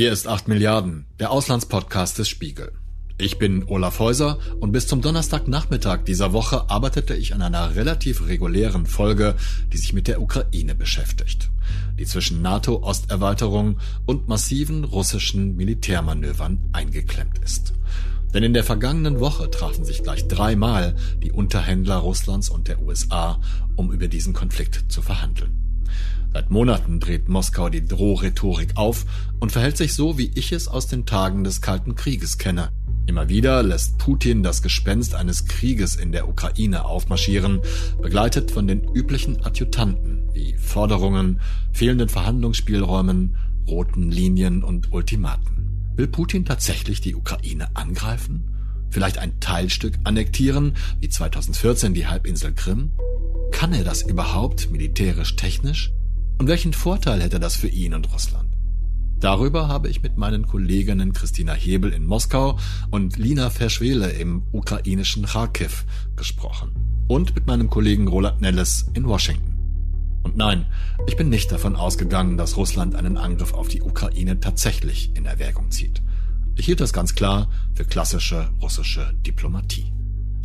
Hier ist 8 Milliarden, der Auslandspodcast des Spiegel. Ich bin Olaf Häuser und bis zum Donnerstagnachmittag dieser Woche arbeitete ich an einer relativ regulären Folge, die sich mit der Ukraine beschäftigt, die zwischen NATO-Osterweiterung und massiven russischen Militärmanövern eingeklemmt ist. Denn in der vergangenen Woche trafen sich gleich dreimal die Unterhändler Russlands und der USA, um über diesen Konflikt zu verhandeln. Seit Monaten dreht Moskau die Drohrhetorik auf und verhält sich so, wie ich es aus den Tagen des Kalten Krieges kenne. Immer wieder lässt Putin das Gespenst eines Krieges in der Ukraine aufmarschieren, begleitet von den üblichen Adjutanten wie Forderungen, fehlenden Verhandlungsspielräumen, roten Linien und Ultimaten. Will Putin tatsächlich die Ukraine angreifen? Vielleicht ein Teilstück annektieren, wie 2014 die Halbinsel Krim? Kann er das überhaupt militärisch technisch? Und welchen Vorteil hätte das für ihn und Russland? Darüber habe ich mit meinen Kolleginnen Christina Hebel in Moskau und Lina Verschwele im ukrainischen Kharkiv gesprochen. Und mit meinem Kollegen Roland Nelles in Washington. Und nein, ich bin nicht davon ausgegangen, dass Russland einen Angriff auf die Ukraine tatsächlich in Erwägung zieht. Ich hielt das ganz klar für klassische russische Diplomatie.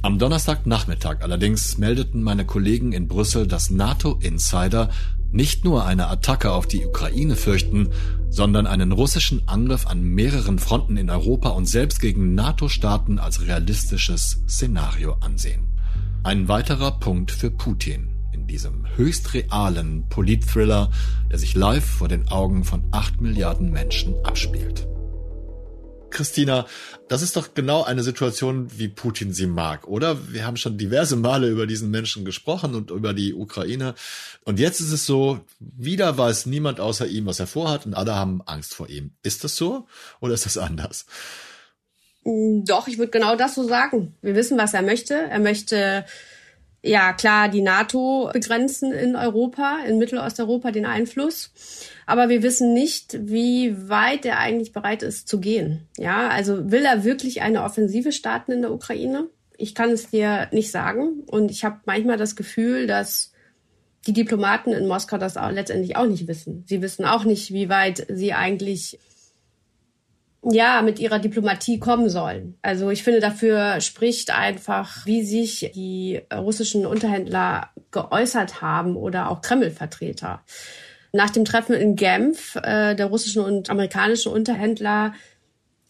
Am Donnerstagnachmittag allerdings meldeten meine Kollegen in Brüssel, dass NATO-Insider nicht nur eine Attacke auf die Ukraine fürchten, sondern einen russischen Angriff an mehreren Fronten in Europa und selbst gegen NATO-Staaten als realistisches Szenario ansehen. Ein weiterer Punkt für Putin in diesem höchst realen Politthriller, der sich live vor den Augen von acht Milliarden Menschen abspielt. Christina, das ist doch genau eine Situation, wie Putin sie mag, oder? Wir haben schon diverse Male über diesen Menschen gesprochen und über die Ukraine. Und jetzt ist es so, wieder weiß niemand außer ihm, was er vorhat und alle haben Angst vor ihm. Ist das so oder ist das anders? Mm, doch, ich würde genau das so sagen. Wir wissen, was er möchte. Er möchte ja klar die NATO begrenzen in Europa, in Mittelosteuropa den Einfluss. Aber wir wissen nicht, wie weit er eigentlich bereit ist zu gehen. Ja, also will er wirklich eine Offensive starten in der Ukraine? Ich kann es dir nicht sagen. Und ich habe manchmal das Gefühl, dass die Diplomaten in Moskau das auch letztendlich auch nicht wissen. Sie wissen auch nicht, wie weit sie eigentlich ja, mit ihrer Diplomatie kommen sollen. Also ich finde, dafür spricht einfach, wie sich die russischen Unterhändler geäußert haben oder auch Kreml-Vertreter. Nach dem Treffen in Genf äh, der russischen und amerikanischen Unterhändler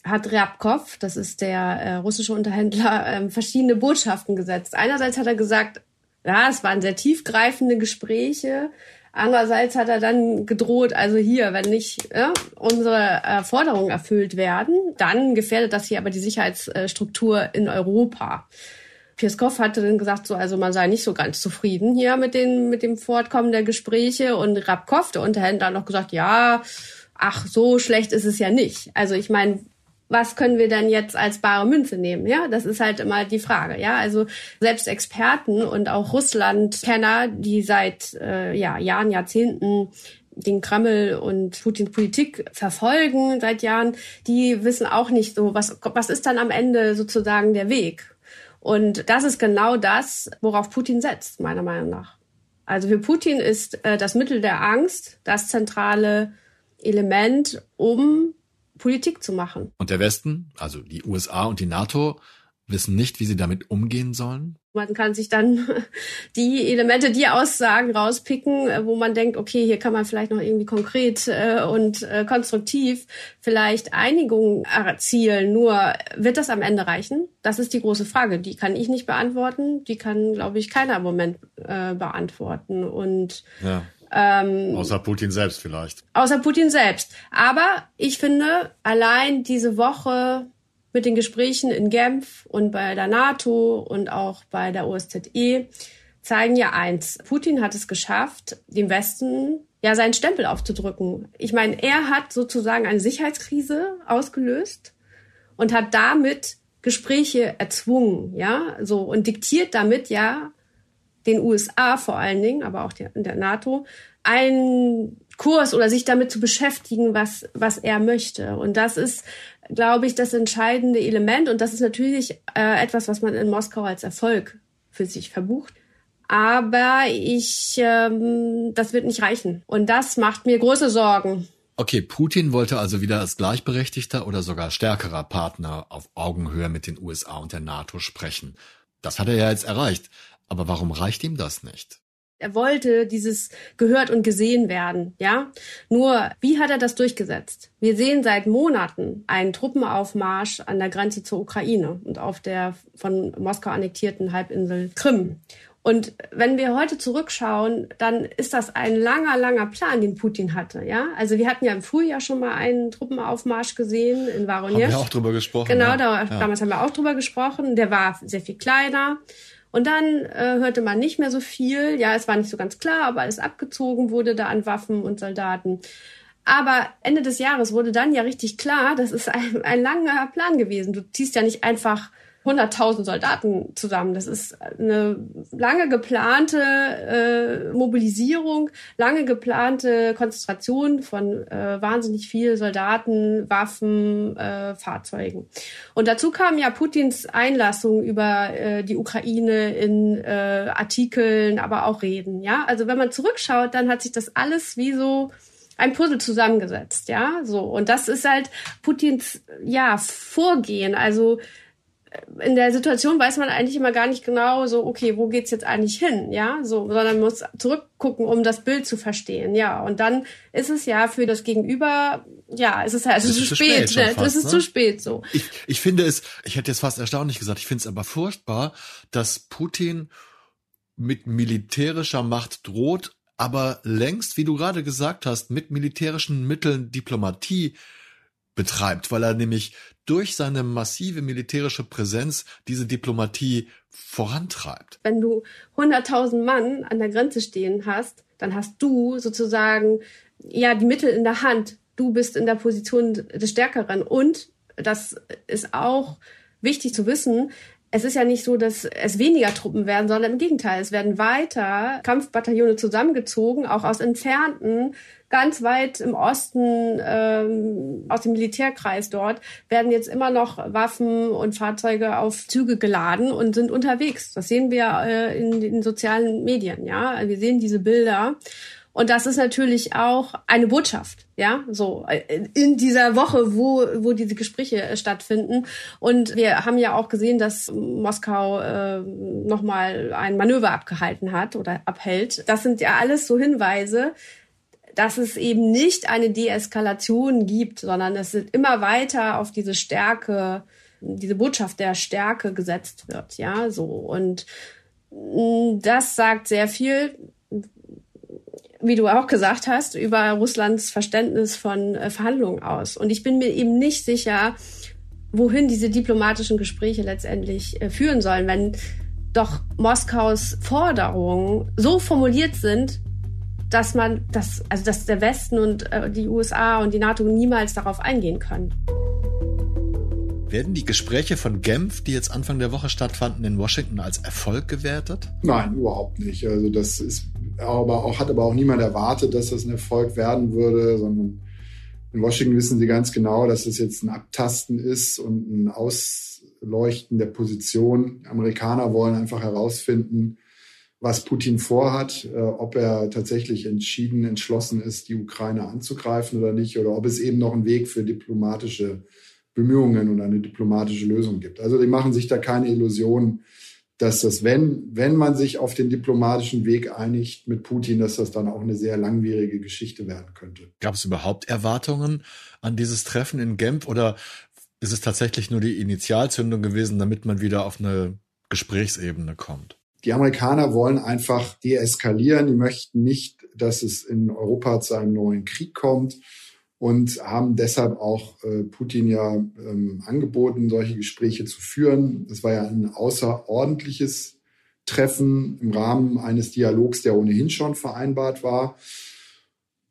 hat Ryabkov, das ist der äh, russische Unterhändler, äh, verschiedene Botschaften gesetzt. Einerseits hat er gesagt, ja, es waren sehr tiefgreifende Gespräche, Andererseits hat er dann gedroht, also hier, wenn nicht ja, unsere äh, Forderungen erfüllt werden, dann gefährdet das hier aber die Sicherheitsstruktur in Europa. Pieskow hatte dann gesagt, so, also man sei nicht so ganz zufrieden hier mit, den, mit dem Fortkommen der Gespräche. Und Rabkov, der Unterhändler, hat noch gesagt, ja, ach, so schlecht ist es ja nicht. Also ich meine, was können wir denn jetzt als bare Münze nehmen? Ja, das ist halt immer die Frage. Ja, also selbst Experten und auch Russland-Kenner, die seit äh, ja, Jahren, Jahrzehnten den Kreml und Putins Politik verfolgen seit Jahren, die wissen auch nicht so, was, was ist dann am Ende sozusagen der Weg? Und das ist genau das, worauf Putin setzt, meiner Meinung nach. Also für Putin ist äh, das Mittel der Angst das zentrale Element, um Politik zu machen. Und der Westen, also die USA und die NATO, wissen nicht, wie sie damit umgehen sollen? Man kann sich dann die Elemente, die Aussagen rauspicken, äh, wo man denkt, okay, hier kann man vielleicht noch irgendwie konkret äh, und äh, konstruktiv vielleicht Einigung erzielen. Nur wird das am Ende reichen? Das ist die große Frage. Die kann ich nicht beantworten. Die kann, glaube ich, keiner im Moment beantworten. Und ja. Ähm, außer Putin selbst vielleicht. Außer Putin selbst. Aber ich finde, allein diese Woche mit den Gesprächen in Genf und bei der NATO und auch bei der OSZE zeigen ja eins. Putin hat es geschafft, dem Westen ja seinen Stempel aufzudrücken. Ich meine, er hat sozusagen eine Sicherheitskrise ausgelöst und hat damit Gespräche erzwungen, ja, so und diktiert damit ja den USA vor allen Dingen, aber auch der, der NATO, einen Kurs oder sich damit zu beschäftigen, was, was er möchte. Und das ist, glaube ich, das entscheidende Element. Und das ist natürlich äh, etwas, was man in Moskau als Erfolg für sich verbucht. Aber ich, ähm, das wird nicht reichen. Und das macht mir große Sorgen. Okay, Putin wollte also wieder als gleichberechtigter oder sogar stärkerer Partner auf Augenhöhe mit den USA und der NATO sprechen. Das hat er ja jetzt erreicht. Aber warum reicht ihm das nicht? Er wollte dieses gehört und gesehen werden, ja. Nur, wie hat er das durchgesetzt? Wir sehen seit Monaten einen Truppenaufmarsch an der Grenze zur Ukraine und auf der von Moskau annektierten Halbinsel Krim. Und wenn wir heute zurückschauen, dann ist das ein langer, langer Plan, den Putin hatte. Ja, also wir hatten ja im Frühjahr schon mal einen Truppenaufmarsch gesehen in Voronezh. Haben wir auch drüber gesprochen. Genau, ja. da, ja. damals haben wir auch drüber gesprochen. Der war sehr viel kleiner. Und dann äh, hörte man nicht mehr so viel. Ja, es war nicht so ganz klar, aber alles abgezogen wurde da an Waffen und Soldaten. Aber Ende des Jahres wurde dann ja richtig klar, das ist ein, ein langer Plan gewesen. Du ziehst ja nicht einfach 100.000 Soldaten zusammen. Das ist eine lange geplante äh, Mobilisierung, lange geplante Konzentration von äh, wahnsinnig viel Soldaten, Waffen, äh, Fahrzeugen. Und dazu kam ja Putins Einlassung über äh, die Ukraine in äh, Artikeln, aber auch Reden. Ja, also wenn man zurückschaut, dann hat sich das alles wie so ein Puzzle zusammengesetzt, ja, so. Und das ist halt Putins, ja, Vorgehen. Also, in der Situation weiß man eigentlich immer gar nicht genau so, okay, wo geht's jetzt eigentlich hin, ja, so, sondern muss zurückgucken, um das Bild zu verstehen, ja. Und dann ist es ja für das Gegenüber, ja, es ist halt es ist zu spät, spät ne? fast, es ist ne? zu spät, so. Ich, ich finde es, ich hätte jetzt fast erstaunlich gesagt, ich finde es aber furchtbar, dass Putin mit militärischer Macht droht, aber längst, wie du gerade gesagt hast, mit militärischen Mitteln Diplomatie betreibt, weil er nämlich durch seine massive militärische Präsenz diese Diplomatie vorantreibt. Wenn du 100.000 Mann an der Grenze stehen hast, dann hast du sozusagen ja die Mittel in der Hand. Du bist in der Position des Stärkeren. Und das ist auch wichtig zu wissen, es ist ja nicht so, dass es weniger Truppen werden, sondern im Gegenteil, es werden weiter Kampfbataillone zusammengezogen, auch aus entfernten ganz weit im Osten ähm, aus dem Militärkreis dort werden jetzt immer noch Waffen und Fahrzeuge auf Züge geladen und sind unterwegs. Das sehen wir äh, in den sozialen Medien. Ja, wir sehen diese Bilder. Und das ist natürlich auch eine Botschaft, ja, so äh, in dieser Woche, wo, wo diese Gespräche äh, stattfinden. Und wir haben ja auch gesehen, dass Moskau äh, nochmal ein Manöver abgehalten hat oder abhält. Das sind ja alles so Hinweise, dass es eben nicht eine Deeskalation gibt, sondern es immer weiter auf diese Stärke, diese Botschaft der Stärke gesetzt wird, ja, so. Und mm, das sagt sehr viel, wie du auch gesagt hast, über Russlands Verständnis von äh, Verhandlungen aus. Und ich bin mir eben nicht sicher, wohin diese diplomatischen Gespräche letztendlich äh, führen sollen, wenn doch Moskaus Forderungen so formuliert sind, dass man das, also dass der Westen und äh, die USA und die NATO niemals darauf eingehen können. Werden die Gespräche von Genf, die jetzt Anfang der Woche stattfanden in Washington, als Erfolg gewertet? Nein, überhaupt nicht. Also das ist aber auch, hat aber auch niemand erwartet, dass das ein Erfolg werden würde, sondern in Washington wissen sie ganz genau, dass es jetzt ein Abtasten ist und ein Ausleuchten der Position. Amerikaner wollen einfach herausfinden, was Putin vorhat, äh, ob er tatsächlich entschieden, entschlossen ist, die Ukraine anzugreifen oder nicht, oder ob es eben noch einen Weg für diplomatische Bemühungen und eine diplomatische Lösung gibt. Also die machen sich da keine Illusionen, dass das, wenn, wenn man sich auf den diplomatischen Weg einigt mit Putin, dass das dann auch eine sehr langwierige Geschichte werden könnte. Gab es überhaupt Erwartungen an dieses Treffen in Genf oder ist es tatsächlich nur die Initialzündung gewesen, damit man wieder auf eine Gesprächsebene kommt? Die Amerikaner wollen einfach deeskalieren. Die möchten nicht, dass es in Europa zu einem neuen Krieg kommt und haben deshalb auch äh, Putin ja ähm, angeboten, solche Gespräche zu führen. Das war ja ein außerordentliches Treffen im Rahmen eines Dialogs, der ohnehin schon vereinbart war.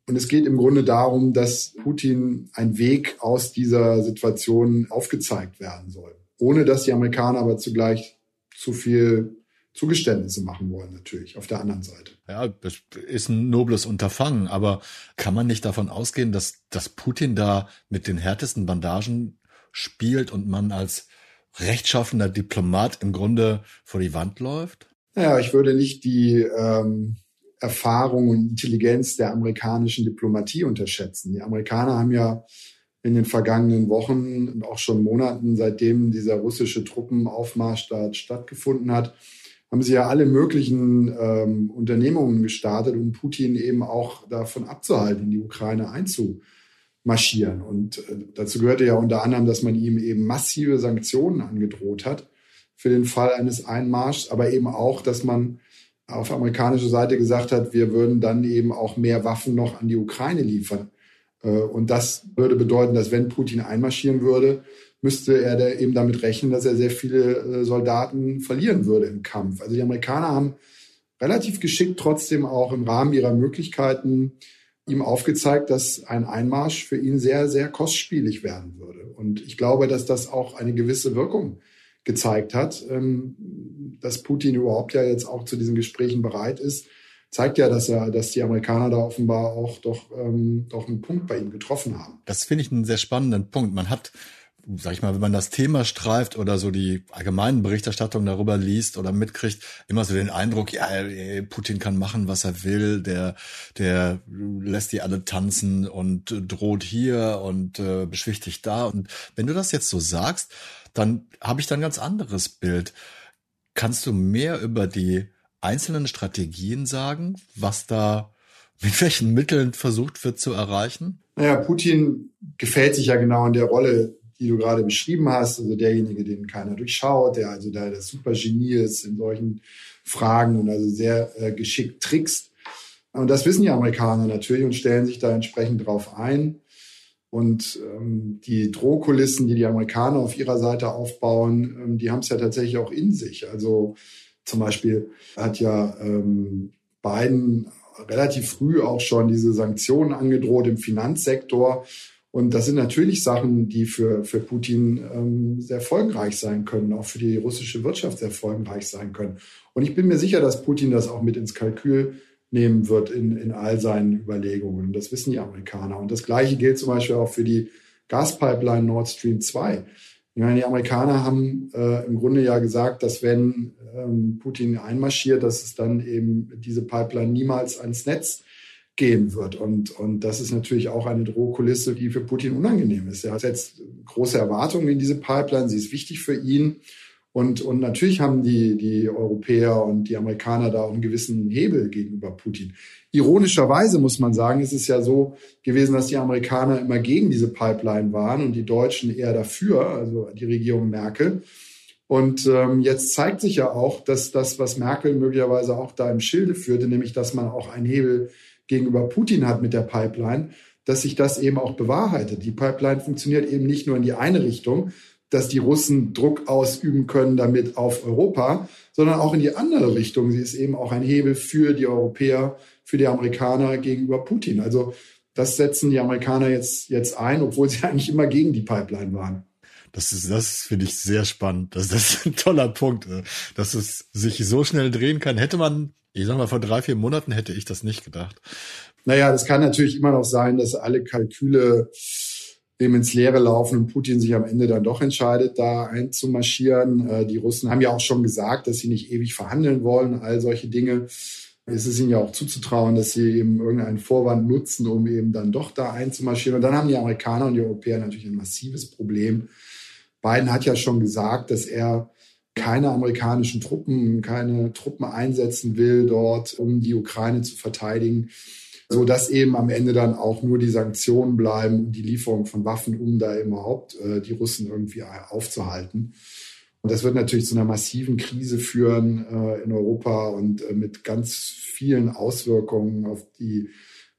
Und es geht im Grunde darum, dass Putin ein Weg aus dieser Situation aufgezeigt werden soll, ohne dass die Amerikaner aber zugleich zu viel Zugeständnisse machen wollen, natürlich, auf der anderen Seite. Ja, das ist ein nobles Unterfangen, aber kann man nicht davon ausgehen, dass, dass Putin da mit den härtesten Bandagen spielt und man als rechtschaffender Diplomat im Grunde vor die Wand läuft? Naja, ich würde nicht die ähm, Erfahrung und Intelligenz der amerikanischen Diplomatie unterschätzen. Die Amerikaner haben ja in den vergangenen Wochen und auch schon Monaten, seitdem dieser russische Truppenaufmarsch da stattgefunden hat, haben sie ja alle möglichen ähm, Unternehmungen gestartet, um Putin eben auch davon abzuhalten, in die Ukraine einzumarschieren. Und äh, dazu gehörte ja unter anderem, dass man ihm eben massive Sanktionen angedroht hat für den Fall eines Einmarschs, aber eben auch, dass man auf amerikanischer Seite gesagt hat, wir würden dann eben auch mehr Waffen noch an die Ukraine liefern. Äh, und das würde bedeuten, dass wenn Putin einmarschieren würde, müsste er da eben damit rechnen, dass er sehr viele äh, Soldaten verlieren würde im Kampf. Also die Amerikaner haben relativ geschickt trotzdem auch im Rahmen ihrer Möglichkeiten ihm aufgezeigt, dass ein Einmarsch für ihn sehr, sehr kostspielig werden würde. Und ich glaube, dass das auch eine gewisse Wirkung gezeigt hat, ähm, dass Putin überhaupt ja jetzt auch zu diesen Gesprächen bereit ist, zeigt ja, dass er, dass die Amerikaner da offenbar auch doch, ähm, doch einen Punkt bei ihm getroffen haben. Das finde ich einen sehr spannenden Punkt. Man hat sag ich mal, wenn man das Thema streift oder so die allgemeinen Berichterstattungen darüber liest oder mitkriegt, immer so den Eindruck, ja, Putin kann machen, was er will, der, der lässt die alle tanzen und droht hier und äh, beschwichtigt da. Und wenn du das jetzt so sagst, dann habe ich da ein ganz anderes Bild. Kannst du mehr über die einzelnen Strategien sagen, was da mit welchen Mitteln versucht wird zu erreichen? Naja, Putin gefällt sich ja genau in der Rolle, die du gerade beschrieben hast, also derjenige, den keiner durchschaut, der also da das Supergenie ist in solchen Fragen und also sehr äh, geschickt trickst. Und das wissen die Amerikaner natürlich und stellen sich da entsprechend drauf ein. Und ähm, die Drohkulissen, die die Amerikaner auf ihrer Seite aufbauen, ähm, die haben es ja tatsächlich auch in sich. Also zum Beispiel hat ja ähm, Biden relativ früh auch schon diese Sanktionen angedroht im Finanzsektor. Und das sind natürlich Sachen, die für, für Putin ähm, sehr folgenreich sein können, auch für die russische Wirtschaft sehr folgenreich sein können. Und ich bin mir sicher, dass Putin das auch mit ins Kalkül nehmen wird in, in all seinen Überlegungen. Das wissen die Amerikaner. Und das Gleiche gilt zum Beispiel auch für die Gaspipeline Nord Stream 2. Ich meine, die Amerikaner haben äh, im Grunde ja gesagt, dass wenn ähm, Putin einmarschiert, dass es dann eben diese Pipeline niemals ans Netz gehen wird. Und, und das ist natürlich auch eine Drohkulisse, die für Putin unangenehm ist. Er setzt große Erwartungen in diese Pipeline. Sie ist wichtig für ihn. Und, und natürlich haben die, die Europäer und die Amerikaner da einen gewissen Hebel gegenüber Putin. Ironischerweise muss man sagen, ist es ja so gewesen, dass die Amerikaner immer gegen diese Pipeline waren und die Deutschen eher dafür, also die Regierung Merkel. Und ähm, jetzt zeigt sich ja auch, dass das, was Merkel möglicherweise auch da im Schilde führte, nämlich dass man auch einen Hebel gegenüber Putin hat mit der Pipeline, dass sich das eben auch bewahrheitet. Die Pipeline funktioniert eben nicht nur in die eine Richtung, dass die Russen Druck ausüben können damit auf Europa, sondern auch in die andere Richtung. Sie ist eben auch ein Hebel für die Europäer, für die Amerikaner gegenüber Putin. Also das setzen die Amerikaner jetzt, jetzt ein, obwohl sie eigentlich immer gegen die Pipeline waren. Das ist, das finde ich sehr spannend. Das, das ist ein toller Punkt, äh, dass es sich so schnell drehen kann. Hätte man, ich sag mal, vor drei, vier Monaten hätte ich das nicht gedacht. Naja, das kann natürlich immer noch sein, dass alle Kalküle dem ins Leere laufen und Putin sich am Ende dann doch entscheidet, da einzumarschieren. Äh, die Russen haben ja auch schon gesagt, dass sie nicht ewig verhandeln wollen, all solche Dinge. Es ist ihnen ja auch zuzutrauen, dass sie eben irgendeinen Vorwand nutzen, um eben dann doch da einzumarschieren. Und dann haben die Amerikaner und die Europäer natürlich ein massives Problem. Biden hat ja schon gesagt, dass er keine amerikanischen Truppen, keine Truppen einsetzen will dort, um die Ukraine zu verteidigen so dass eben am Ende dann auch nur die Sanktionen bleiben und die Lieferung von Waffen, um da überhaupt äh, die Russen irgendwie aufzuhalten. Und das wird natürlich zu einer massiven Krise führen äh, in Europa und äh, mit ganz vielen Auswirkungen auf die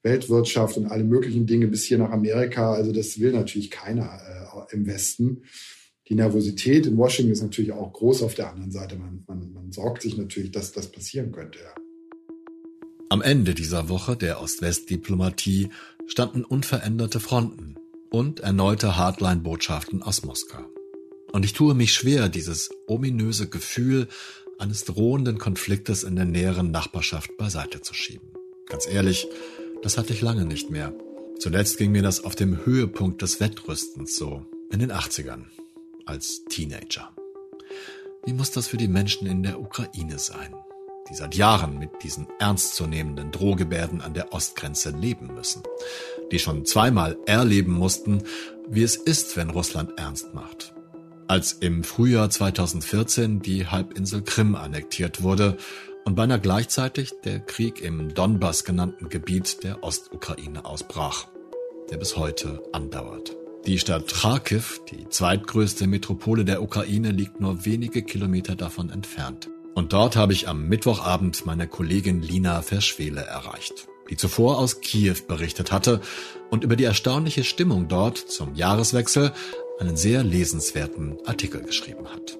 Weltwirtschaft und alle möglichen Dinge bis hier nach Amerika. Also das will natürlich keiner äh, im Westen. Die Nervosität in Washington ist natürlich auch groß auf der anderen Seite. Man, man, man sorgt sich natürlich, dass das passieren könnte. Ja. Am Ende dieser Woche der Ost-West-Diplomatie standen unveränderte Fronten und erneute Hardline-Botschaften aus Moskau. Und ich tue mich schwer, dieses ominöse Gefühl eines drohenden Konfliktes in der näheren Nachbarschaft beiseite zu schieben. Ganz ehrlich, das hatte ich lange nicht mehr. Zuletzt ging mir das auf dem Höhepunkt des Wettrüstens so, in den 80ern, als Teenager. Wie muss das für die Menschen in der Ukraine sein? die seit Jahren mit diesen ernstzunehmenden Drohgebärden an der Ostgrenze leben müssen, die schon zweimal erleben mussten, wie es ist, wenn Russland ernst macht. Als im Frühjahr 2014 die Halbinsel Krim annektiert wurde und beinahe gleichzeitig der Krieg im Donbass genannten Gebiet der Ostukraine ausbrach, der bis heute andauert. Die Stadt Kharkiv, die zweitgrößte Metropole der Ukraine, liegt nur wenige Kilometer davon entfernt. Und dort habe ich am Mittwochabend meine Kollegin Lina Verschwele erreicht, die zuvor aus Kiew berichtet hatte und über die erstaunliche Stimmung dort zum Jahreswechsel einen sehr lesenswerten Artikel geschrieben hat.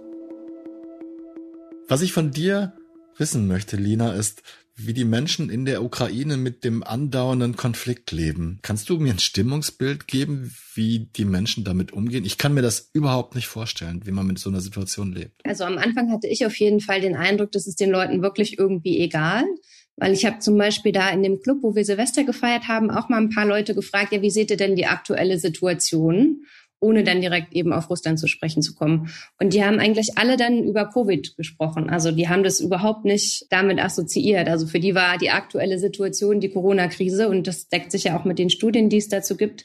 Was ich von dir wissen möchte, Lina, ist, wie die Menschen in der Ukraine mit dem andauernden Konflikt leben. Kannst du mir ein Stimmungsbild geben, wie die Menschen damit umgehen? Ich kann mir das überhaupt nicht vorstellen, wie man mit so einer Situation lebt. Also am Anfang hatte ich auf jeden Fall den Eindruck, dass es den Leuten wirklich irgendwie egal. Weil ich habe zum Beispiel da in dem Club, wo wir Silvester gefeiert haben, auch mal ein paar Leute gefragt, ja, wie seht ihr denn die aktuelle Situation? Ohne dann direkt eben auf Russland zu sprechen zu kommen. Und die haben eigentlich alle dann über Covid gesprochen. Also die haben das überhaupt nicht damit assoziiert. Also für die war die aktuelle Situation die Corona-Krise und das deckt sich ja auch mit den Studien, die es dazu gibt.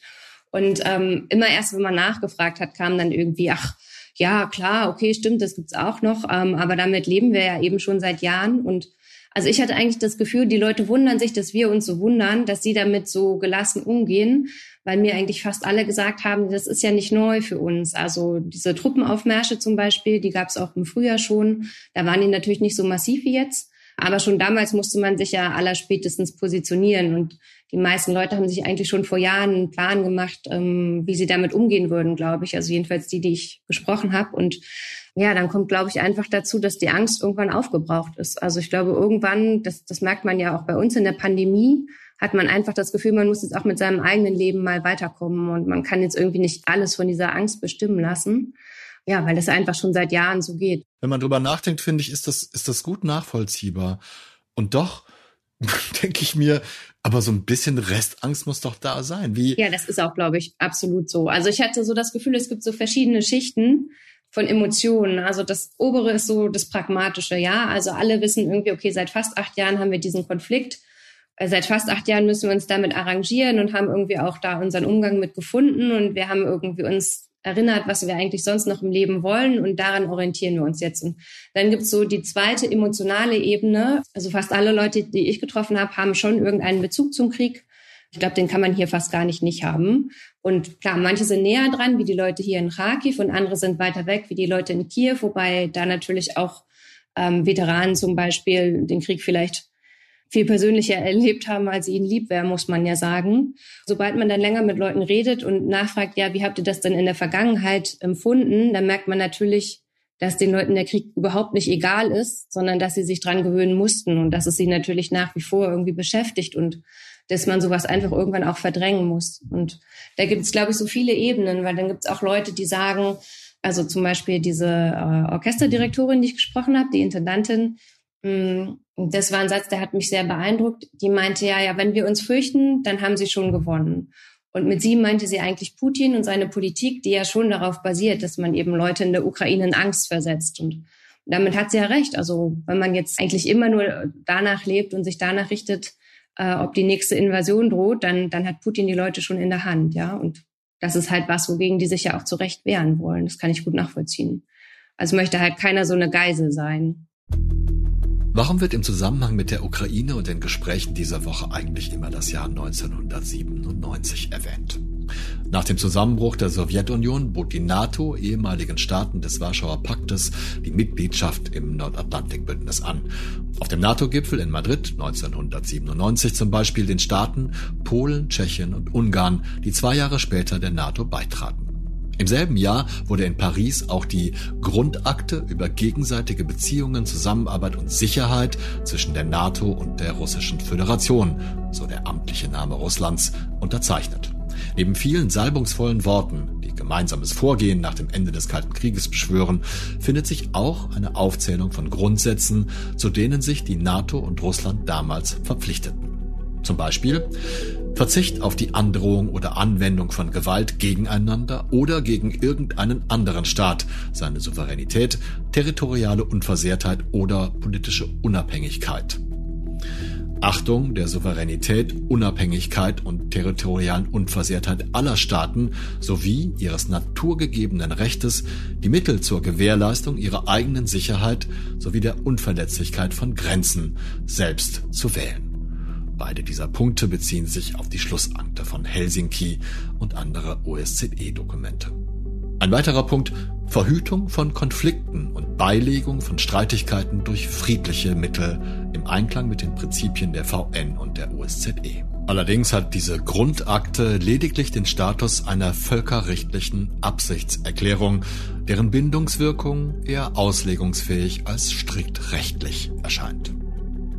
Und ähm, immer erst, wenn man nachgefragt hat, kam dann irgendwie, ach, ja, klar, okay, stimmt, das gibt's auch noch, ähm, aber damit leben wir ja eben schon seit Jahren und also ich hatte eigentlich das Gefühl, die Leute wundern sich, dass wir uns so wundern, dass sie damit so gelassen umgehen weil mir eigentlich fast alle gesagt haben, das ist ja nicht neu für uns. Also diese Truppenaufmärsche zum Beispiel, die gab es auch im Frühjahr schon. Da waren die natürlich nicht so massiv wie jetzt. Aber schon damals musste man sich ja allerspätestens positionieren. Und die meisten Leute haben sich eigentlich schon vor Jahren einen Plan gemacht, ähm, wie sie damit umgehen würden, glaube ich. Also jedenfalls die, die ich gesprochen habe. Und ja, dann kommt, glaube ich, einfach dazu, dass die Angst irgendwann aufgebraucht ist. Also ich glaube, irgendwann, das, das merkt man ja auch bei uns in der Pandemie, hat man einfach das Gefühl, man muss jetzt auch mit seinem eigenen Leben mal weiterkommen und man kann jetzt irgendwie nicht alles von dieser Angst bestimmen lassen. Ja, weil das einfach schon seit Jahren so geht. Wenn man drüber nachdenkt, finde ich, ist das, ist das gut nachvollziehbar. Und doch denke ich mir, aber so ein bisschen Restangst muss doch da sein. Wie? Ja, das ist auch, glaube ich, absolut so. Also ich hatte so das Gefühl, es gibt so verschiedene Schichten von Emotionen. Also das obere ist so das Pragmatische, ja. Also alle wissen irgendwie, okay, seit fast acht Jahren haben wir diesen Konflikt seit fast acht Jahren müssen wir uns damit arrangieren und haben irgendwie auch da unseren Umgang mit gefunden und wir haben irgendwie uns erinnert, was wir eigentlich sonst noch im Leben wollen und daran orientieren wir uns jetzt. Und dann gibt's so die zweite emotionale Ebene. Also fast alle Leute, die ich getroffen habe, haben schon irgendeinen Bezug zum Krieg. Ich glaube, den kann man hier fast gar nicht nicht haben. Und klar, manche sind näher dran, wie die Leute hier in Kharkiv und andere sind weiter weg, wie die Leute in Kiew, wobei da natürlich auch ähm, Veteranen zum Beispiel den Krieg vielleicht viel persönlicher erlebt haben, als ihnen lieb wäre, muss man ja sagen. Sobald man dann länger mit Leuten redet und nachfragt, ja, wie habt ihr das denn in der Vergangenheit empfunden, dann merkt man natürlich, dass den Leuten der Krieg überhaupt nicht egal ist, sondern dass sie sich dran gewöhnen mussten und dass es sie natürlich nach wie vor irgendwie beschäftigt und dass man sowas einfach irgendwann auch verdrängen muss. Und da gibt es, glaube ich, so viele Ebenen, weil dann gibt es auch Leute, die sagen, also zum Beispiel diese äh, Orchesterdirektorin, die ich gesprochen habe, die Intendantin, Mm, das war ein Satz, der hat mich sehr beeindruckt. Die meinte ja, ja, wenn wir uns fürchten, dann haben sie schon gewonnen. Und mit sie meinte sie eigentlich Putin und seine Politik, die ja schon darauf basiert, dass man eben Leute in der Ukraine in Angst versetzt. Und damit hat sie ja recht. Also wenn man jetzt eigentlich immer nur danach lebt und sich danach richtet, äh, ob die nächste Invasion droht, dann, dann hat Putin die Leute schon in der Hand, ja. Und das ist halt was, wogegen die sich ja auch zurecht wehren wollen. Das kann ich gut nachvollziehen. Also möchte halt keiner so eine Geisel sein. Warum wird im Zusammenhang mit der Ukraine und den Gesprächen dieser Woche eigentlich immer das Jahr 1997 erwähnt? Nach dem Zusammenbruch der Sowjetunion bot die NATO ehemaligen Staaten des Warschauer Paktes die Mitgliedschaft im Nordatlantikbündnis an. Auf dem NATO-Gipfel in Madrid 1997 zum Beispiel den Staaten Polen, Tschechien und Ungarn, die zwei Jahre später der NATO beitraten. Im selben Jahr wurde in Paris auch die Grundakte über gegenseitige Beziehungen, Zusammenarbeit und Sicherheit zwischen der NATO und der Russischen Föderation, so der amtliche Name Russlands, unterzeichnet. Neben vielen salbungsvollen Worten, die gemeinsames Vorgehen nach dem Ende des Kalten Krieges beschwören, findet sich auch eine Aufzählung von Grundsätzen, zu denen sich die NATO und Russland damals verpflichteten. Zum Beispiel, Verzicht auf die Androhung oder Anwendung von Gewalt gegeneinander oder gegen irgendeinen anderen Staat, seine Souveränität, territoriale Unversehrtheit oder politische Unabhängigkeit. Achtung der Souveränität, Unabhängigkeit und territorialen Unversehrtheit aller Staaten sowie ihres naturgegebenen Rechtes, die Mittel zur Gewährleistung ihrer eigenen Sicherheit sowie der Unverletzlichkeit von Grenzen selbst zu wählen. Beide dieser Punkte beziehen sich auf die Schlussakte von Helsinki und andere OSZE-Dokumente. Ein weiterer Punkt, Verhütung von Konflikten und Beilegung von Streitigkeiten durch friedliche Mittel im Einklang mit den Prinzipien der VN und der OSZE. Allerdings hat diese Grundakte lediglich den Status einer völkerrechtlichen Absichtserklärung, deren Bindungswirkung eher auslegungsfähig als strikt rechtlich erscheint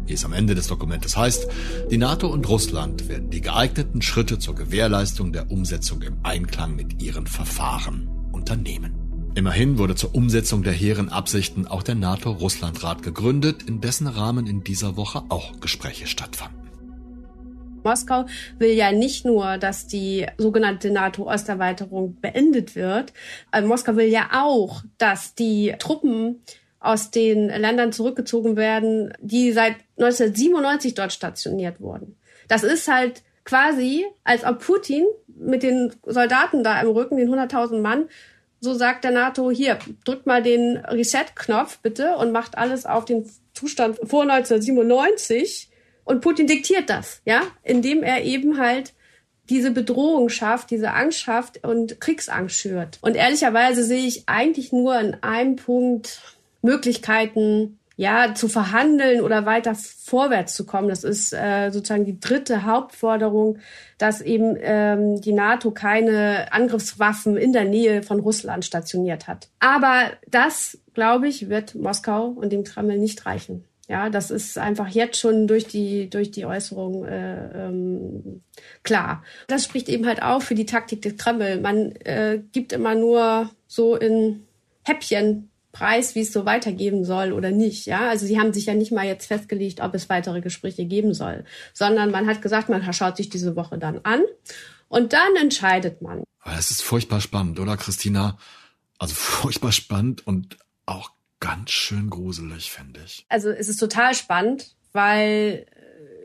wie es am Ende des Dokumentes heißt, die NATO und Russland werden die geeigneten Schritte zur Gewährleistung der Umsetzung im Einklang mit ihren Verfahren unternehmen. Immerhin wurde zur Umsetzung der hehren Absichten auch der NATO-Russland-Rat gegründet, in dessen Rahmen in dieser Woche auch Gespräche stattfanden. Moskau will ja nicht nur, dass die sogenannte NATO-Osterweiterung beendet wird. Äh, Moskau will ja auch, dass die Truppen aus den Ländern zurückgezogen werden, die seit 1997 dort stationiert wurden. Das ist halt quasi, als ob Putin mit den Soldaten da im Rücken, den 100.000 Mann, so sagt der NATO, hier, drückt mal den Reset-Knopf bitte und macht alles auf den Zustand vor 1997. Und Putin diktiert das, ja, indem er eben halt diese Bedrohung schafft, diese Angst schafft und Kriegsangst schürt. Und ehrlicherweise sehe ich eigentlich nur in einem Punkt Möglichkeiten, ja, zu verhandeln oder weiter vorwärts zu kommen. Das ist äh, sozusagen die dritte Hauptforderung, dass eben ähm, die NATO keine Angriffswaffen in der Nähe von Russland stationiert hat. Aber das, glaube ich, wird Moskau und dem Kreml nicht reichen. Ja, das ist einfach jetzt schon durch die durch die Äußerung äh, ähm, klar. Das spricht eben halt auch für die Taktik des Kreml. Man äh, gibt immer nur so in Häppchen Preis, wie es so weitergeben soll oder nicht. Ja, also sie haben sich ja nicht mal jetzt festgelegt, ob es weitere Gespräche geben soll, sondern man hat gesagt, man schaut sich diese Woche dann an und dann entscheidet man. Das ist furchtbar spannend, oder Christina? Also furchtbar spannend und auch ganz schön gruselig, finde ich. Also es ist total spannend, weil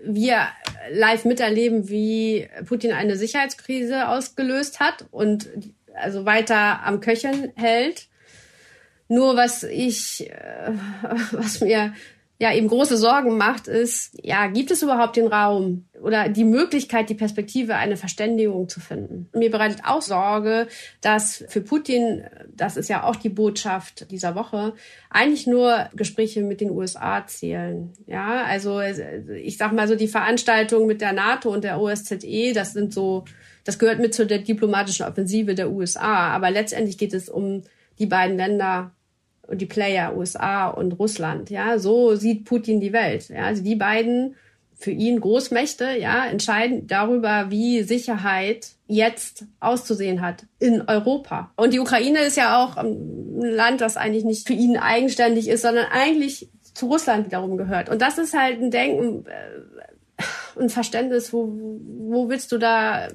wir live miterleben, wie Putin eine Sicherheitskrise ausgelöst hat und also weiter am Köcheln hält nur was ich, äh, was mir ja eben große Sorgen macht, ist, ja, gibt es überhaupt den Raum oder die Möglichkeit, die Perspektive, eine Verständigung zu finden? Mir bereitet auch Sorge, dass für Putin, das ist ja auch die Botschaft dieser Woche, eigentlich nur Gespräche mit den USA zählen. Ja, also ich sag mal so, die Veranstaltung mit der NATO und der OSZE, das sind so, das gehört mit zu der diplomatischen Offensive der USA. Aber letztendlich geht es um die beiden Länder die Player USA und Russland. Ja, so sieht Putin die Welt. Ja, also die beiden für ihn Großmächte, ja, entscheiden darüber, wie Sicherheit jetzt auszusehen hat in Europa. Und die Ukraine ist ja auch ein Land, das eigentlich nicht für ihn eigenständig ist, sondern eigentlich zu Russland wiederum gehört. Und das ist halt ein Denken, äh, ein Verständnis, wo, wo willst du da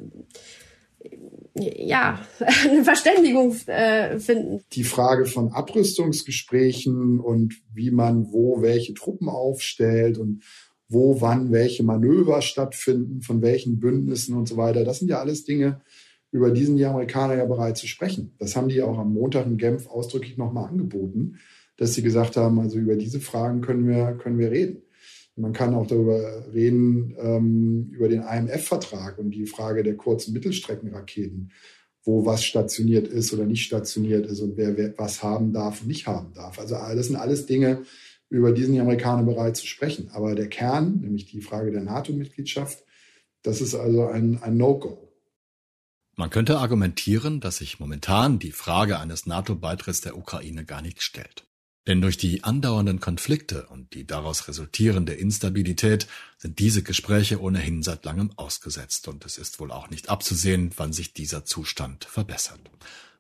ja, eine Verständigung äh, finden. Die Frage von Abrüstungsgesprächen und wie man wo welche Truppen aufstellt und wo wann welche Manöver stattfinden, von welchen Bündnissen und so weiter, das sind ja alles Dinge, über die sind die Amerikaner ja bereit zu sprechen. Das haben die auch am Montag in Genf ausdrücklich nochmal angeboten, dass sie gesagt haben, also über diese Fragen können wir, können wir reden. Man kann auch darüber reden, ähm, über den IMF-Vertrag und die Frage der kurzen Mittelstreckenraketen, wo was stationiert ist oder nicht stationiert ist und wer, wer was haben darf und nicht haben darf. Also das sind alles Dinge, über die sind die Amerikaner bereit zu sprechen. Aber der Kern, nämlich die Frage der NATO-Mitgliedschaft, das ist also ein, ein No-Go. Man könnte argumentieren, dass sich momentan die Frage eines NATO-Beitritts der Ukraine gar nicht stellt. Denn durch die andauernden Konflikte und die daraus resultierende Instabilität sind diese Gespräche ohnehin seit langem ausgesetzt und es ist wohl auch nicht abzusehen, wann sich dieser Zustand verbessert.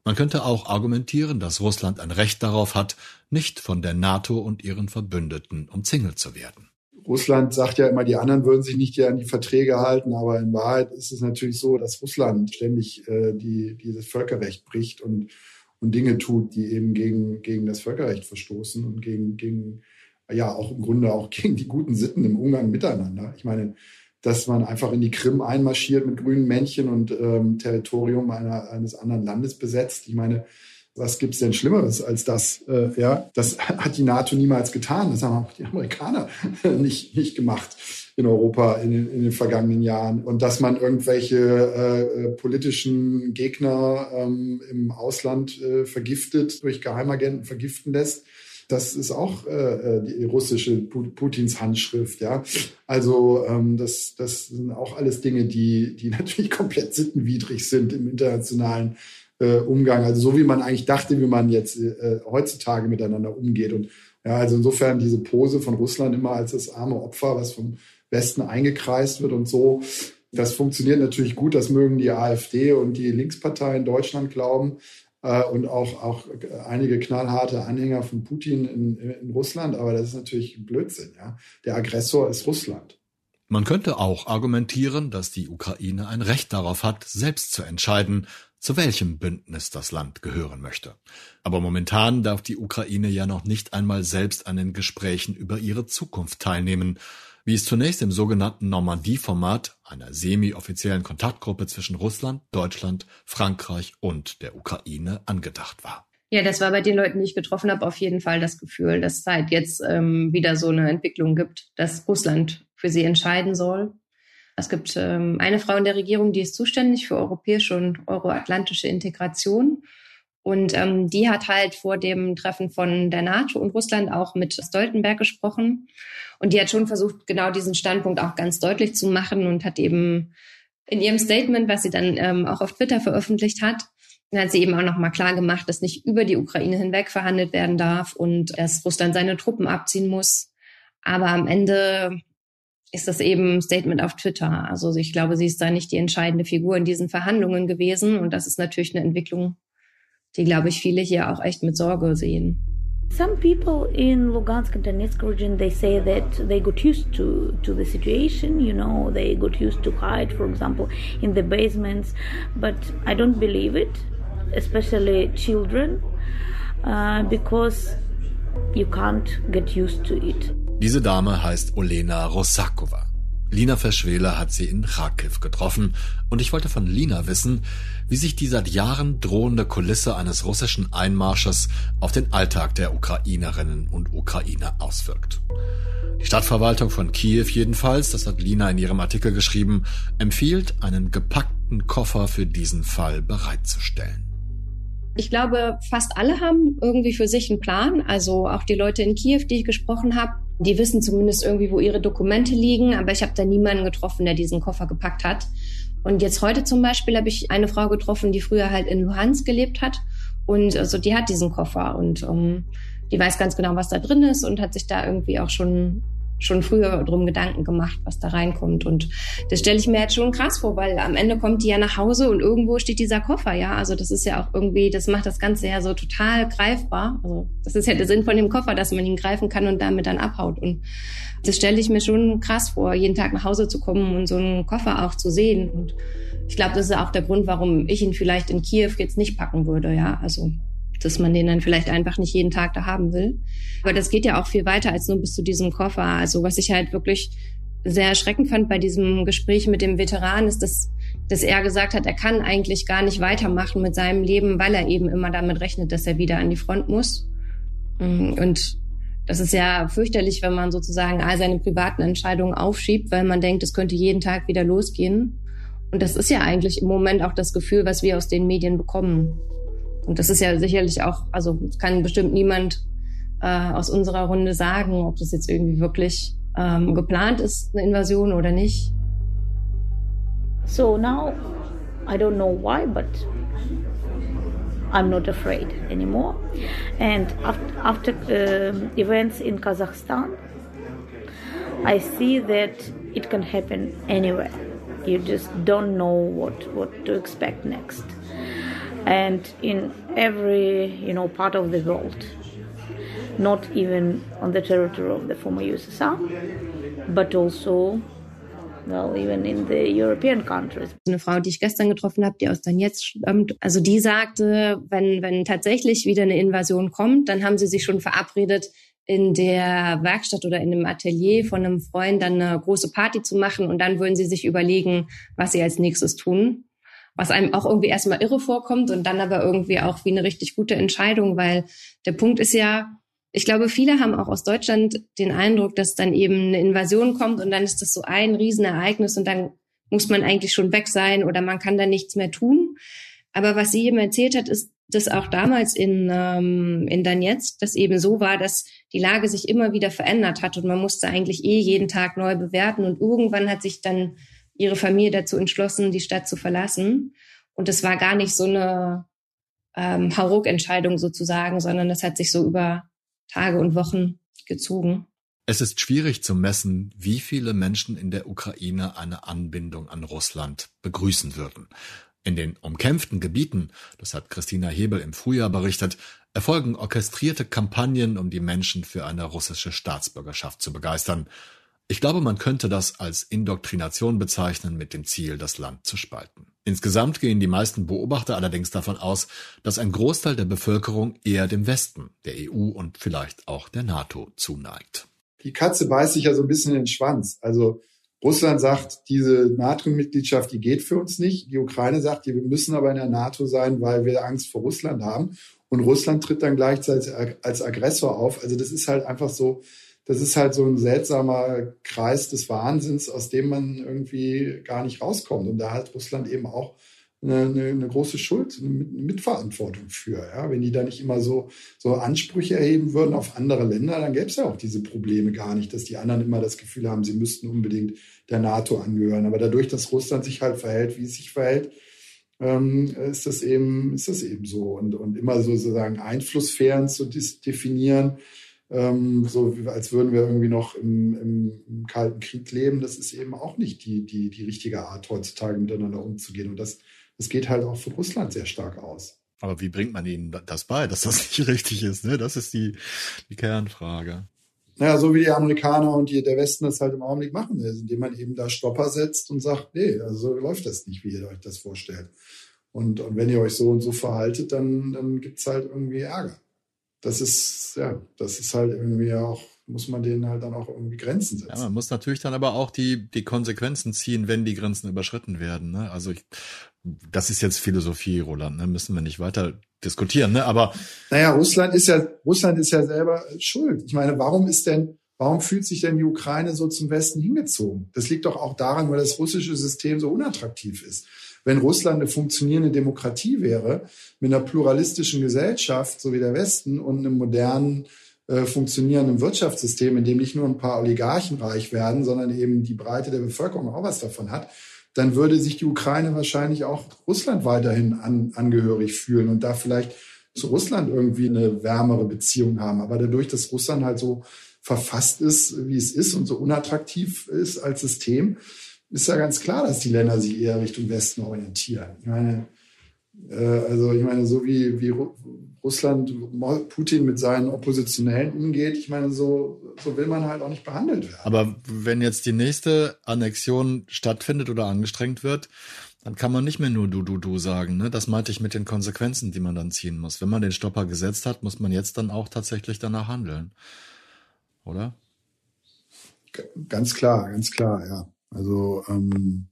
Man könnte auch argumentieren, dass Russland ein Recht darauf hat, nicht von der NATO und ihren Verbündeten umzingelt zu werden. Russland sagt ja immer, die anderen würden sich nicht an die Verträge halten, aber in Wahrheit ist es natürlich so, dass Russland ständig äh, die, dieses Völkerrecht bricht und, und Dinge tut, die eben gegen, gegen das Völkerrecht verstoßen und gegen, gegen, ja, auch im Grunde auch gegen die guten Sitten im Umgang miteinander. Ich meine, dass man einfach in die Krim einmarschiert mit grünen Männchen und ähm, Territorium einer, eines anderen Landes besetzt. Ich meine, was gibt's denn Schlimmeres als das? Äh, ja, das hat die NATO niemals getan. Das haben auch die Amerikaner nicht, nicht gemacht in Europa in den, in den vergangenen Jahren. Und dass man irgendwelche äh, politischen Gegner ähm, im Ausland äh, vergiftet, durch Geheimagenten vergiften lässt, das ist auch äh, äh die russische Putins Handschrift, ja. Also ähm, das, das sind auch alles Dinge, die, die natürlich komplett sittenwidrig sind im internationalen äh, Umgang. Also so wie man eigentlich dachte, wie man jetzt äh, heutzutage miteinander umgeht. Und ja, also insofern diese Pose von Russland immer als das arme Opfer, was vom Westen eingekreist wird und so. Das funktioniert natürlich gut, das mögen die AfD und die Linkspartei in Deutschland glauben äh, und auch, auch einige knallharte Anhänger von Putin in, in Russland, aber das ist natürlich Blödsinn. Ja? Der Aggressor ist Russland. Man könnte auch argumentieren, dass die Ukraine ein Recht darauf hat, selbst zu entscheiden, zu welchem Bündnis das Land gehören möchte. Aber momentan darf die Ukraine ja noch nicht einmal selbst an den Gesprächen über ihre Zukunft teilnehmen, wie es zunächst im sogenannten Normandie-Format, einer semi-offiziellen Kontaktgruppe zwischen Russland, Deutschland, Frankreich und der Ukraine angedacht war. Ja, das war bei den Leuten, die ich getroffen habe, auf jeden Fall das Gefühl, dass es halt jetzt ähm, wieder so eine Entwicklung gibt, dass Russland für sie entscheiden soll es gibt ähm, eine Frau in der Regierung, die ist zuständig für europäische und euroatlantische Integration. Und ähm, die hat halt vor dem Treffen von der NATO und Russland auch mit Stoltenberg gesprochen. Und die hat schon versucht, genau diesen Standpunkt auch ganz deutlich zu machen und hat eben in ihrem Statement, was sie dann ähm, auch auf Twitter veröffentlicht hat, hat sie eben auch nochmal klar gemacht, dass nicht über die Ukraine hinweg verhandelt werden darf und dass Russland seine Truppen abziehen muss. Aber am Ende ist das eben ein Statement auf Twitter. Also ich glaube, sie ist da nicht die entscheidende Figur in diesen Verhandlungen gewesen. Und das ist natürlich eine Entwicklung, die, glaube ich, viele hier auch echt mit Sorge sehen. Some people in Lugansk and Donetsk region they say that they got used to to the situation. You know, they got used to hide, for example, in the basements. But I don't believe it, especially children, uh, because you can't get used to it. Diese Dame heißt Olena Rosakova. Lina Verschwele hat sie in Kharkiv getroffen und ich wollte von Lina wissen, wie sich die seit Jahren drohende Kulisse eines russischen Einmarsches auf den Alltag der Ukrainerinnen und Ukrainer auswirkt. Die Stadtverwaltung von Kiew jedenfalls, das hat Lina in ihrem Artikel geschrieben, empfiehlt, einen gepackten Koffer für diesen Fall bereitzustellen. Ich glaube, fast alle haben irgendwie für sich einen Plan. Also auch die Leute in Kiew, die ich gesprochen habe, die wissen zumindest irgendwie, wo ihre Dokumente liegen. Aber ich habe da niemanden getroffen, der diesen Koffer gepackt hat. Und jetzt heute zum Beispiel habe ich eine Frau getroffen, die früher halt in Luhansk gelebt hat. Und also die hat diesen Koffer und um, ähm, die weiß ganz genau, was da drin ist und hat sich da irgendwie auch schon schon früher drum Gedanken gemacht, was da reinkommt. Und das stelle ich mir jetzt schon krass vor, weil am Ende kommt die ja nach Hause und irgendwo steht dieser Koffer, ja. Also das ist ja auch irgendwie, das macht das Ganze ja so total greifbar. Also das ist ja der Sinn von dem Koffer, dass man ihn greifen kann und damit dann abhaut. Und das stelle ich mir schon krass vor, jeden Tag nach Hause zu kommen und so einen Koffer auch zu sehen. Und ich glaube, das ist auch der Grund, warum ich ihn vielleicht in Kiew jetzt nicht packen würde, ja. Also dass man den dann vielleicht einfach nicht jeden Tag da haben will. Aber das geht ja auch viel weiter als nur bis zu diesem Koffer. Also was ich halt wirklich sehr erschreckend fand bei diesem Gespräch mit dem Veteran ist, dass, dass er gesagt hat, er kann eigentlich gar nicht weitermachen mit seinem Leben, weil er eben immer damit rechnet, dass er wieder an die Front muss. Mm, und das ist ja fürchterlich, wenn man sozusagen all seine privaten Entscheidungen aufschiebt, weil man denkt, es könnte jeden Tag wieder losgehen. Und das ist ja eigentlich im Moment auch das Gefühl, was wir aus den Medien bekommen. Und das ist ja sicherlich auch, also kann bestimmt niemand äh, aus unserer Runde sagen, ob das jetzt irgendwie wirklich ähm, geplant ist, eine Invasion oder nicht. So now, I don't know why, but I'm not afraid anymore. And after, after uh, events in Kazakhstan, I see that it can happen anywhere. You just don't know what, what to expect next. And in every you know part of the world not even on the territory of the former USSR but also well, even in the European countries. Eine Frau, die ich gestern getroffen habe, die aus Donetsk stammt, also die sagte, wenn, wenn tatsächlich wieder eine Invasion kommt, dann haben sie sich schon verabredet, in der Werkstatt oder in einem Atelier von einem Freund dann eine große Party zu machen und dann würden sie sich überlegen, was sie als nächstes tun. Was einem auch irgendwie erstmal irre vorkommt und dann aber irgendwie auch wie eine richtig gute Entscheidung, weil der Punkt ist ja, ich glaube, viele haben auch aus Deutschland den Eindruck, dass dann eben eine Invasion kommt und dann ist das so ein Riesenereignis und dann muss man eigentlich schon weg sein oder man kann da nichts mehr tun. Aber was sie eben erzählt hat, ist, dass auch damals in, ähm, in Donetsk das eben so war, dass die Lage sich immer wieder verändert hat und man musste eigentlich eh jeden Tag neu bewerten und irgendwann hat sich dann ihre Familie dazu entschlossen, die Stadt zu verlassen. Und das war gar nicht so eine ähm, Hauruck-Entscheidung sozusagen, sondern das hat sich so über Tage und Wochen gezogen. Es ist schwierig zu messen, wie viele Menschen in der Ukraine eine Anbindung an Russland begrüßen würden. In den umkämpften Gebieten, das hat Christina Hebel im Frühjahr berichtet, erfolgen orchestrierte Kampagnen, um die Menschen für eine russische Staatsbürgerschaft zu begeistern. Ich glaube, man könnte das als Indoktrination bezeichnen mit dem Ziel, das Land zu spalten. Insgesamt gehen die meisten Beobachter allerdings davon aus, dass ein Großteil der Bevölkerung eher dem Westen, der EU und vielleicht auch der NATO zuneigt. Die Katze beißt sich ja so ein bisschen in den Schwanz. Also Russland sagt, diese NATO-Mitgliedschaft, die geht für uns nicht. Die Ukraine sagt, wir müssen aber in der NATO sein, weil wir Angst vor Russland haben. Und Russland tritt dann gleichzeitig als Aggressor auf. Also das ist halt einfach so, das ist halt so ein seltsamer Kreis des Wahnsinns, aus dem man irgendwie gar nicht rauskommt. Und da hat Russland eben auch eine, eine, eine große Schuld, eine Mitverantwortung für. Ja? Wenn die da nicht immer so, so Ansprüche erheben würden auf andere Länder, dann gäbe es ja auch diese Probleme gar nicht, dass die anderen immer das Gefühl haben, sie müssten unbedingt der NATO angehören. Aber dadurch, dass Russland sich halt verhält, wie es sich verhält, ähm, ist das eben, ist das eben so. Und, und immer so sozusagen Einflusssphären zu definieren, ähm, so als würden wir irgendwie noch im, im, im, Kalten Krieg leben. Das ist eben auch nicht die, die, die richtige Art, heutzutage miteinander umzugehen. Und das, das geht halt auch von Russland sehr stark aus. Aber wie bringt man ihnen das bei, dass das nicht richtig ist? Ne? Das ist die, die Kernfrage. Naja, so wie die Amerikaner und die, der Westen das halt im Augenblick machen, ne? indem man eben da Stopper setzt und sagt, nee, also so läuft das nicht, wie ihr euch das vorstellt. Und, und wenn ihr euch so und so verhaltet, dann, dann gibt's halt irgendwie Ärger das ist, ja, das ist halt irgendwie auch, muss man denen halt dann auch irgendwie Grenzen setzen. Ja, man muss natürlich dann aber auch die, die Konsequenzen ziehen, wenn die Grenzen überschritten werden. Ne? Also ich, das ist jetzt Philosophie, Roland, ne? müssen wir nicht weiter diskutieren, ne? Aber. Naja, Russland ist ja, Russland ist ja selber schuld. Ich meine, warum ist denn, warum fühlt sich denn die Ukraine so zum Westen hingezogen? Das liegt doch auch daran, weil das russische System so unattraktiv ist. Wenn Russland eine funktionierende Demokratie wäre, mit einer pluralistischen Gesellschaft, so wie der Westen, und einem modernen, äh, funktionierenden Wirtschaftssystem, in dem nicht nur ein paar Oligarchen reich werden, sondern eben die Breite der Bevölkerung auch was davon hat, dann würde sich die Ukraine wahrscheinlich auch Russland weiterhin an, angehörig fühlen und da vielleicht zu Russland irgendwie eine wärmere Beziehung haben. Aber dadurch, dass Russland halt so verfasst ist, wie es ist und so unattraktiv ist als System, ist ja ganz klar, dass die Länder sich eher Richtung Westen orientieren. Ich meine, äh, also ich meine, so wie, wie Russland Putin mit seinen Oppositionellen umgeht, ich meine, so, so will man halt auch nicht behandelt werden. Aber wenn jetzt die nächste Annexion stattfindet oder angestrengt wird, dann kann man nicht mehr nur du, du, du sagen. Ne? Das meinte ich mit den Konsequenzen, die man dann ziehen muss. Wenn man den Stopper gesetzt hat, muss man jetzt dann auch tatsächlich danach handeln. Oder? Ganz klar, ganz klar, ja. Also ähm,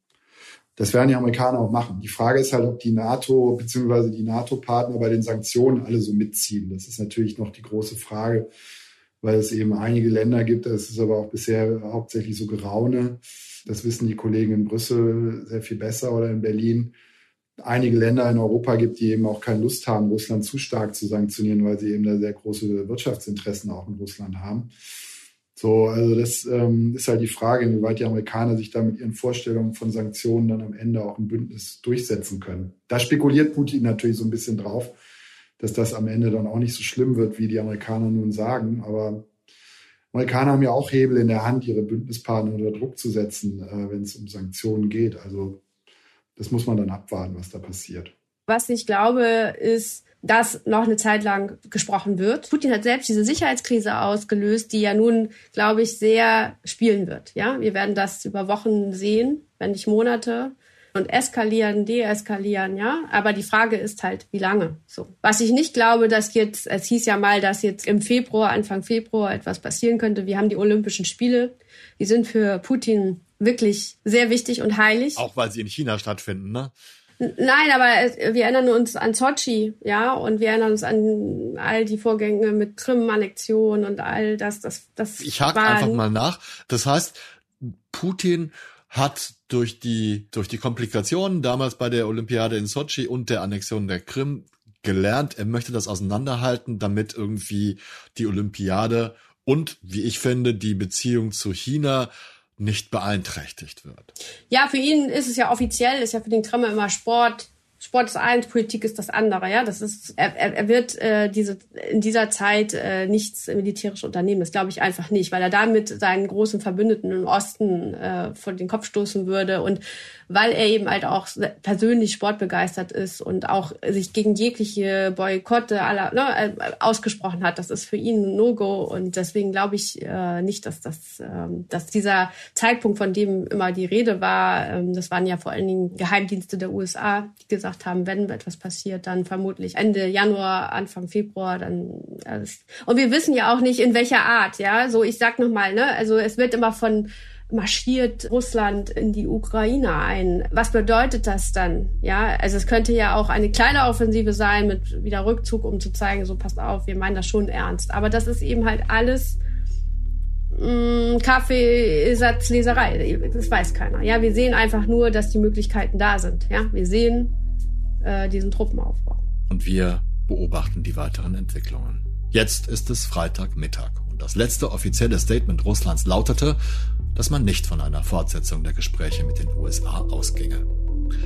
das werden die Amerikaner auch machen. Die Frage ist halt, ob die NATO bzw. die NATO-Partner bei den Sanktionen alle so mitziehen. Das ist natürlich noch die große Frage, weil es eben einige Länder gibt, das ist aber auch bisher hauptsächlich so Geraune. Das wissen die Kollegen in Brüssel sehr viel besser oder in Berlin. Einige Länder in Europa gibt, die eben auch keine Lust haben, Russland zu stark zu sanktionieren, weil sie eben da sehr große Wirtschaftsinteressen auch in Russland haben. So, also das ähm, ist halt die Frage, inwieweit die Amerikaner sich da mit ihren Vorstellungen von Sanktionen dann am Ende auch im Bündnis durchsetzen können. Da spekuliert Putin natürlich so ein bisschen drauf, dass das am Ende dann auch nicht so schlimm wird, wie die Amerikaner nun sagen. Aber Amerikaner haben ja auch Hebel in der Hand, ihre Bündnispartner unter Druck zu setzen, äh, wenn es um Sanktionen geht. Also das muss man dann abwarten, was da passiert. Was ich glaube, ist, dass noch eine Zeit lang gesprochen wird. Putin hat selbst diese Sicherheitskrise ausgelöst, die ja nun, glaube ich, sehr spielen wird. Ja, wir werden das über Wochen sehen, wenn nicht Monate und eskalieren, deeskalieren, ja. Aber die Frage ist halt, wie lange? So. Was ich nicht glaube, dass jetzt, es hieß ja mal, dass jetzt im Februar, Anfang Februar etwas passieren könnte. Wir haben die Olympischen Spiele. Die sind für Putin wirklich sehr wichtig und heilig. Auch weil sie in China stattfinden, ne? Nein, aber wir erinnern uns an Sochi, ja, und wir erinnern uns an all die Vorgänge mit Krim-Annexion und all das, das, das. Ich hake einfach mal nach. Das heißt, Putin hat durch die, durch die Komplikationen damals bei der Olympiade in Sochi und der Annexion der Krim gelernt, er möchte das auseinanderhalten, damit irgendwie die Olympiade und, wie ich finde, die Beziehung zu China nicht beeinträchtigt wird. Ja, für ihn ist es ja offiziell, ist ja für den Kreml immer Sport, Sport ist eins, Politik ist das andere. Ja, das ist er, er wird äh, diese in dieser Zeit äh, nichts militärisch unternehmen. Das glaube ich einfach nicht, weil er damit seinen großen Verbündeten im Osten äh, vor den Kopf stoßen würde und weil er eben halt auch persönlich sportbegeistert ist und auch sich gegen jegliche Boykotte aller ne, äh, ausgesprochen hat. Das ist für ihn ein No-Go und deswegen glaube ich äh, nicht, dass das, äh, dass dieser Zeitpunkt, von dem immer die Rede war, äh, das waren ja vor allen Dingen Geheimdienste der USA, die gesagt haben, wenn etwas passiert, dann vermutlich Ende Januar, Anfang Februar, dann alles. und wir wissen ja auch nicht in welcher Art, ja. So ich sag noch mal, ne, also es wird immer von marschiert Russland in die Ukraine ein. Was bedeutet das dann? Ja, also es könnte ja auch eine kleine Offensive sein mit wieder Rückzug, um zu zeigen, so passt auf, wir meinen das schon ernst. Aber das ist eben halt alles mm, Kaffeesatzleserei. Das weiß keiner. Ja, wir sehen einfach nur, dass die Möglichkeiten da sind. Ja, wir sehen äh, diesen Truppenaufbau. Und wir beobachten die weiteren Entwicklungen. Jetzt ist es Freitagmittag und das letzte offizielle Statement Russlands lautete, dass man nicht von einer Fortsetzung der Gespräche mit den USA ausginge.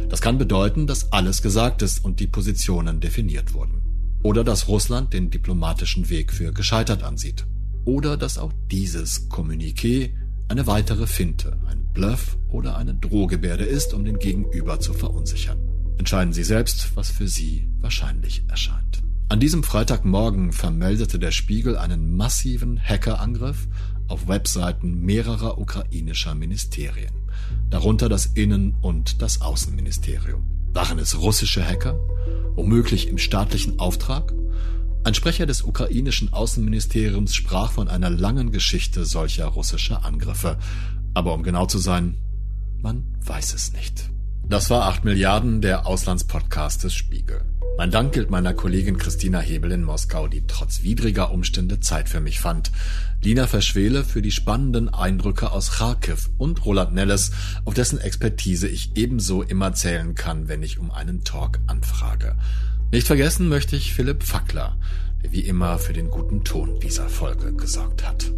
Das kann bedeuten, dass alles gesagt ist und die Positionen definiert wurden. Oder dass Russland den diplomatischen Weg für gescheitert ansieht. Oder dass auch dieses Kommuniqué eine weitere Finte, ein Bluff oder eine Drohgebärde ist, um den Gegenüber zu verunsichern. Entscheiden Sie selbst, was für Sie wahrscheinlich erscheint. An diesem Freitagmorgen vermeldete der Spiegel einen massiven Hackerangriff auf Webseiten mehrerer ukrainischer Ministerien, darunter das Innen- und das Außenministerium. Waren es russische Hacker? Womöglich im staatlichen Auftrag? Ein Sprecher des ukrainischen Außenministeriums sprach von einer langen Geschichte solcher russischer Angriffe. Aber um genau zu sein, man weiß es nicht. Das war 8 Milliarden, der Auslandspodcast des Spiegel. Mein Dank gilt meiner Kollegin Christina Hebel in Moskau, die trotz widriger Umstände Zeit für mich fand. Lina Verschwele für die spannenden Eindrücke aus Kharkiv und Roland Nelles, auf dessen Expertise ich ebenso immer zählen kann, wenn ich um einen Talk anfrage. Nicht vergessen möchte ich Philipp Fackler, der wie immer für den guten Ton dieser Folge gesorgt hat.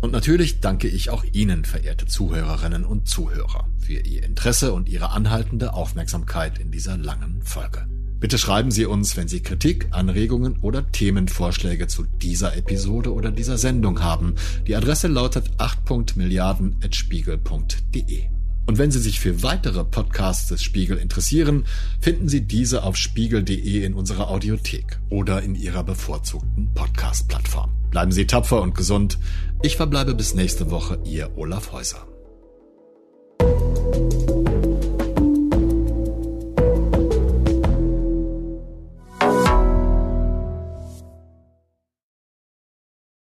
Und natürlich danke ich auch Ihnen, verehrte Zuhörerinnen und Zuhörer, für Ihr Interesse und Ihre anhaltende Aufmerksamkeit in dieser langen Folge. Bitte schreiben Sie uns, wenn Sie Kritik, Anregungen oder Themenvorschläge zu dieser Episode oder dieser Sendung haben. Die Adresse lautet 8.milliarden.spiegel.de. Und wenn Sie sich für weitere Podcasts des Spiegel interessieren, finden Sie diese auf spiegel.de in unserer Audiothek oder in Ihrer bevorzugten Podcast-Plattform. Bleiben Sie tapfer und gesund. Ich verbleibe bis nächste Woche, Ihr Olaf Häuser.